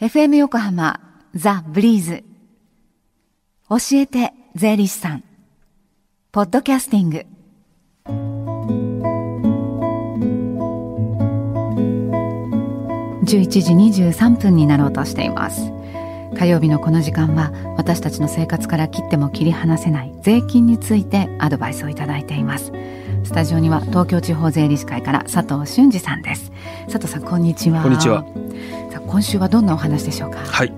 FM 横浜ザ・ブリーズ。教えて税理士さん。ポッドキャスティング。11時23分になろうとしています。火曜日のこの時間は私たちの生活から切っても切り離せない税金についてアドバイスをいただいています。スタジオには東京地方税理士会から佐藤俊二さんです。佐藤さんこんにちは。こんにちは。さあ今週はどんなお話でしょうか？はい。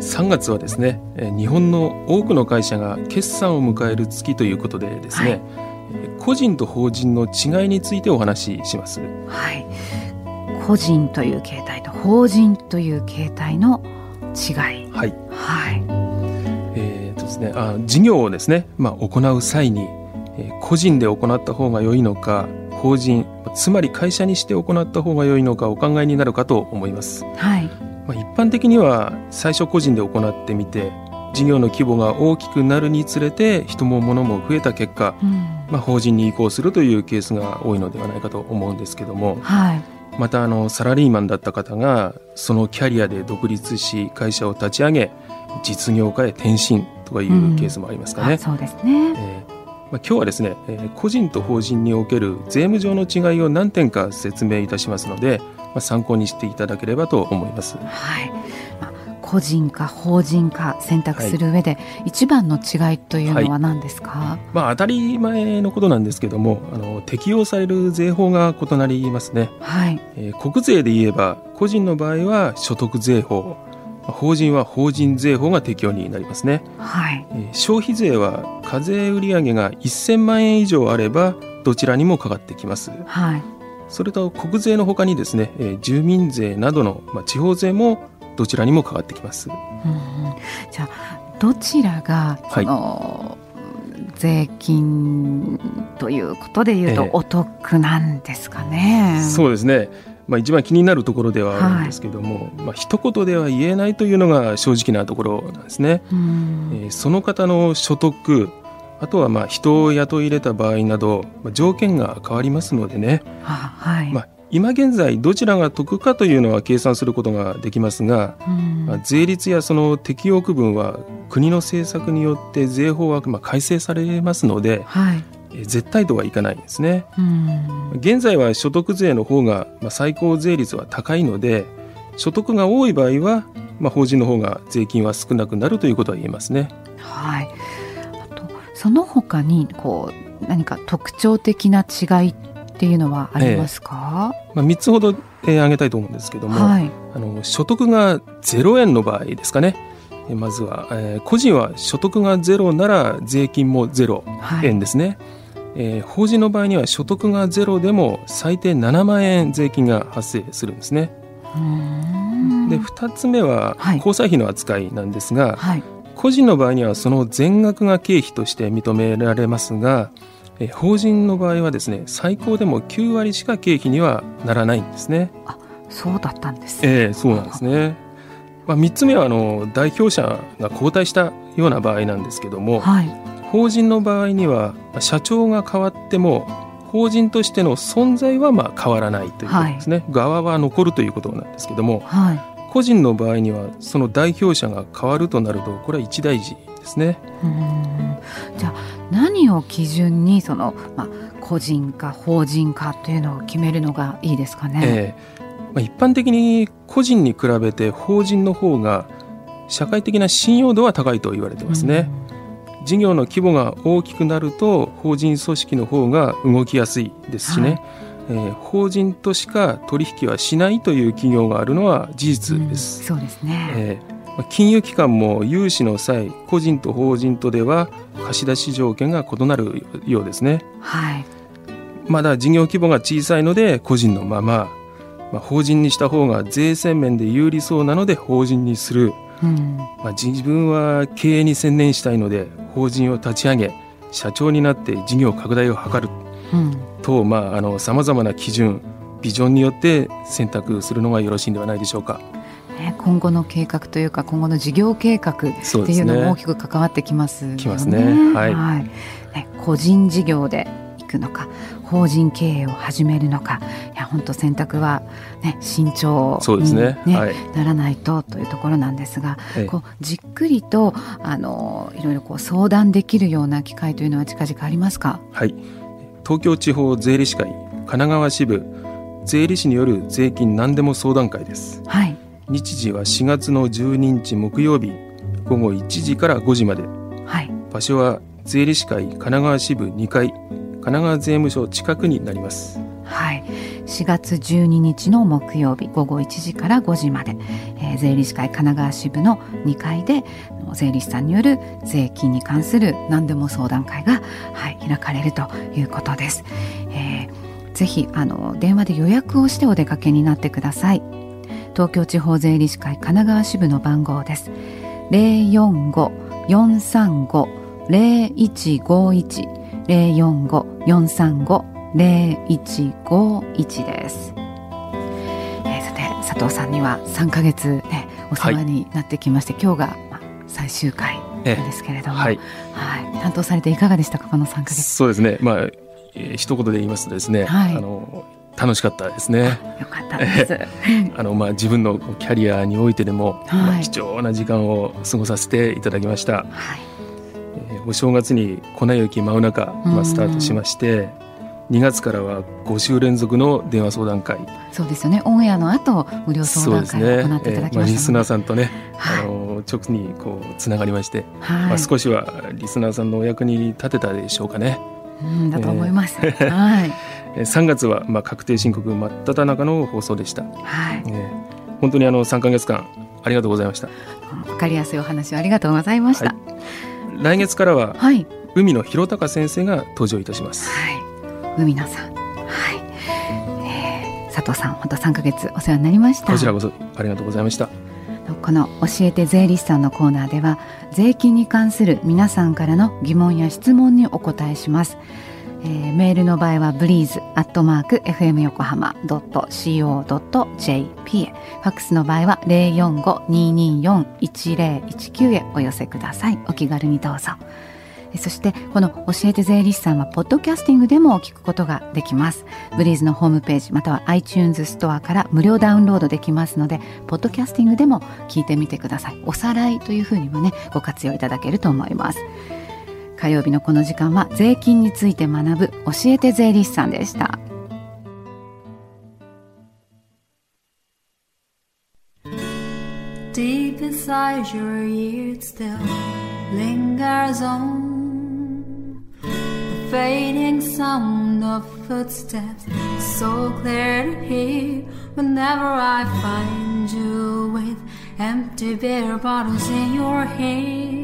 3月はですね日本の多くの会社が決算を迎える月ということでですね、はい、個人と法人の違いについてお話しします。はい。個人という形態と法人という形態の違い。はい、はい、えーとですね、あ事業をですね、まあ、行う際にえ個人で行った方が良いのか法人つまり会社にして行った方が良いのかお考えになるかと思います、はい。まあ、一般的には最初個人で行ってみて事業の規模が大きくなるにつれて人も物も増えた結果、うん、まあ、法人に移行するというケースが多いのではないかと思うんですけども、はい、またあのサラリーマンだった方がそのキャリアで独立し会社を立ち上げ実業家へ転身とかいうケースもありますかね。うん、そうですね、えーまあ、今日はですね、えー、個人と法人における税務上の違いを何点か説明いたしますので、まあ、参考にしていただければと思います。はいまあ、個人か法人か選択する上で、一番の違いというのは何ですか、はい、まあ、当たり前のことなんですけどもあの適用される税法が異なりますね、はい。えー、国税で言えば個人の場合は所得税法法人は法人税法が適用になりますね、はい、消費税は課税売上が1000万円以上あればどちらにもかかってきます、はい、それと国税のほかにですね住民税などの、まあ、地方税もどちらにもかかってきます、うん、じゃあどちらがその、はい税金ということでいうとお得なんですかね。えー、そうですね。まあ、一番気になるところではあるんですけども、はい、まあ一言では言えないというのが正直なところなんですね。えー、その方の所得あとはまあ人を雇い入れた場合など、まあ、条件が変わりますのでね、はい。まあ、今現在どちらが得かというのは計算することができますが、まあ、税率やその適用区分は国の政策によって税法はまあ改正されますので、はい、絶対とはいかないんですね。現在は所得税の方が、まあ、最高税率は高いので所得が多い場合は、まあ、法人の方が税金は少なくなるということは言えますね。はい、あとその他にこう何か特徴的な違いっていうのはありますか、ええ、まあ、3つほど、えー、挙げたいと思うんですけども、はい、あの所得が0円の場合ですかね。まずは、えー、個人は所得がゼロなら税金もゼロ円ですね。はいえー、法人の場合には所得がゼロでも最低7万円税金が発生するんですね。で2つ目は交際費の扱いなんですが、はい、個人の場合にはその全額が経費として認められますが、えー、法人の場合はですね最高でも9割しか経費にはならないんですね。あそうだったんです、えー、そうなんですね。まあ、3つ目はあの代表者が交代したような場合なんですけども、はい、法人の場合には社長が変わっても法人としての存在はまあ変わらないということですね、はい、側は残るということなんですけども、はい、個人の場合にはその代表者が変わるとなるとこれは一大事ですね。じゃあ何を基準にその、まあ、個人か法人かというのを決めるのがいいですかね？えーまあ、一般的に個人に比べて法人の方が社会的な信用度は高いと言われてますね。事業の規模が大きくなると法人組織の方が動きやすいですしね、はい、えー、法人としか取引はしないという企業があるのは事実です。うん、そうですね、えー、金融機関も融資の際個人と法人とでは貸し出し条件が異なるようですね。はい、まだ事業規模が小さいので個人のまま、まあ、法人にした方が税制面で有利そうなので法人にする。うん、まあ、自分は経営に専念したいので法人を立ち上げ社長になって事業拡大を図る、うん、とさまざ、まな基準ビジョンによって選択するのがよろしいんではないでしょうか。ね、今後の計画というか今後の事業計画っていうのも大きく関わってきますよね。きますね。はい、はい、ね個人事業でくのか法人経営を始めるのか。いや本当選択は、ね、慎重にね、ねはい、ならないとというところなんですが、こうじっくりとあのいろいろこう相談できるような機会というのは近々ありますか？はい。東京地方税理士会神奈川支部税理士による税金何でも相談会です、はい、日時は4月の12日木曜日午後1時から5時まで、はい、場所は税理士会神奈川支部2階神奈川税務署近くになります。はい。4月12日の木曜日午後1時から5時まで、えー、税理士会神奈川支部の2階で税理士さんによる税金に関する何でも相談会が、はい、開かれるということです、えー、ぜひあの電話で予約をしてお出かけになってください東京地方税理士会神奈川支部の番号です。045-435-0151 045-435-0151です、えー、さて佐藤さんには3か月ねお世話になってきまして、はい、今日が、まあ、最終回ですけれども、はい、はい、担当されていかがでしたかこの3か月。そうですね。まあ、えー、一言で言いますとですね、はい、あの楽しかったですね。よかったです。あのまあ自分のキャリアにおいてでも、はい、まあ、貴重な時間を過ごさせていただきました。はい、えー、お正月に粉雪真夜中、まあ、スタートしまして。2月からは5週連続の電話相談会そうですよねオンエアの後無料相談会を行っていただきました、ね、えー、まあ、リスナーさんとね、はい、あの直にこうつながりまして、はい、まあ、少しはリスナーさんのお役に立てたでしょうかね。うん、だと思います。えー、はい。3月はまあ確定申告真っ只中の放送でした。はい。えー、本当にあの3か月間ありがとうございました。わかりやすいお話をありがとうございました。はい、来月からは、はい、海野弘隆先生が登場いたします。はい。海野さん。はい。えー、佐藤さん、本当3か月お世話になりました。こちらこそありがとうございました。この教えて税理士さんのコーナーでは税金に関する皆さんからの疑問や質問にお答えします。えー、メールの場合はブリーズアットマーク FM 横浜 .co.jp へ。ファックスの場合は045-224-1019へ。お寄せください。お気軽にどうぞ。そしてこの教えて税理士さんはポッドキャスティングでも聞くことができます。ブリーズのホームページまたは iTunes ストアから無料ダウンロードできますのでポッドキャスティングでも聞いてみてください。おさらいというふうにもねご活用いただけると思います。火曜日のこの時間は税金について学ぶ教えて税理士さんでした empty beer bottles in your hand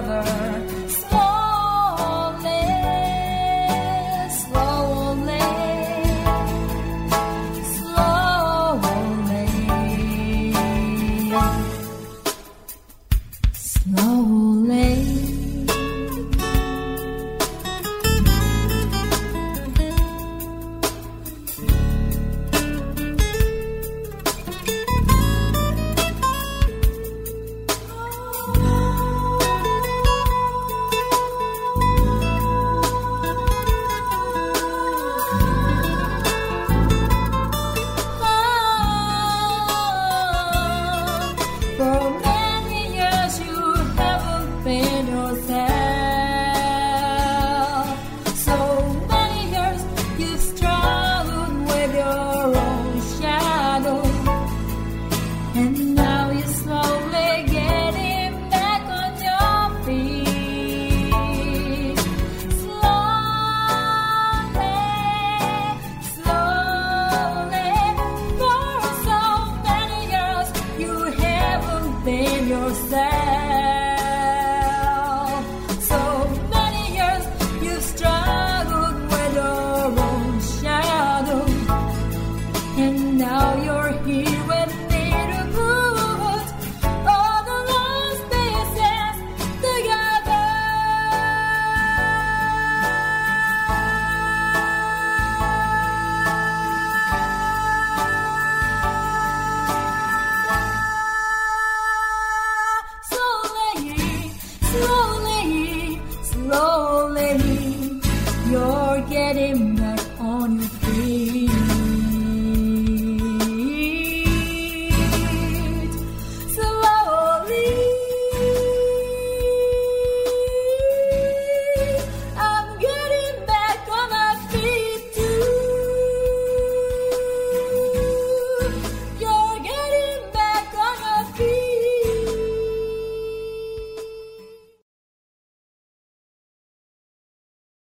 another. céu.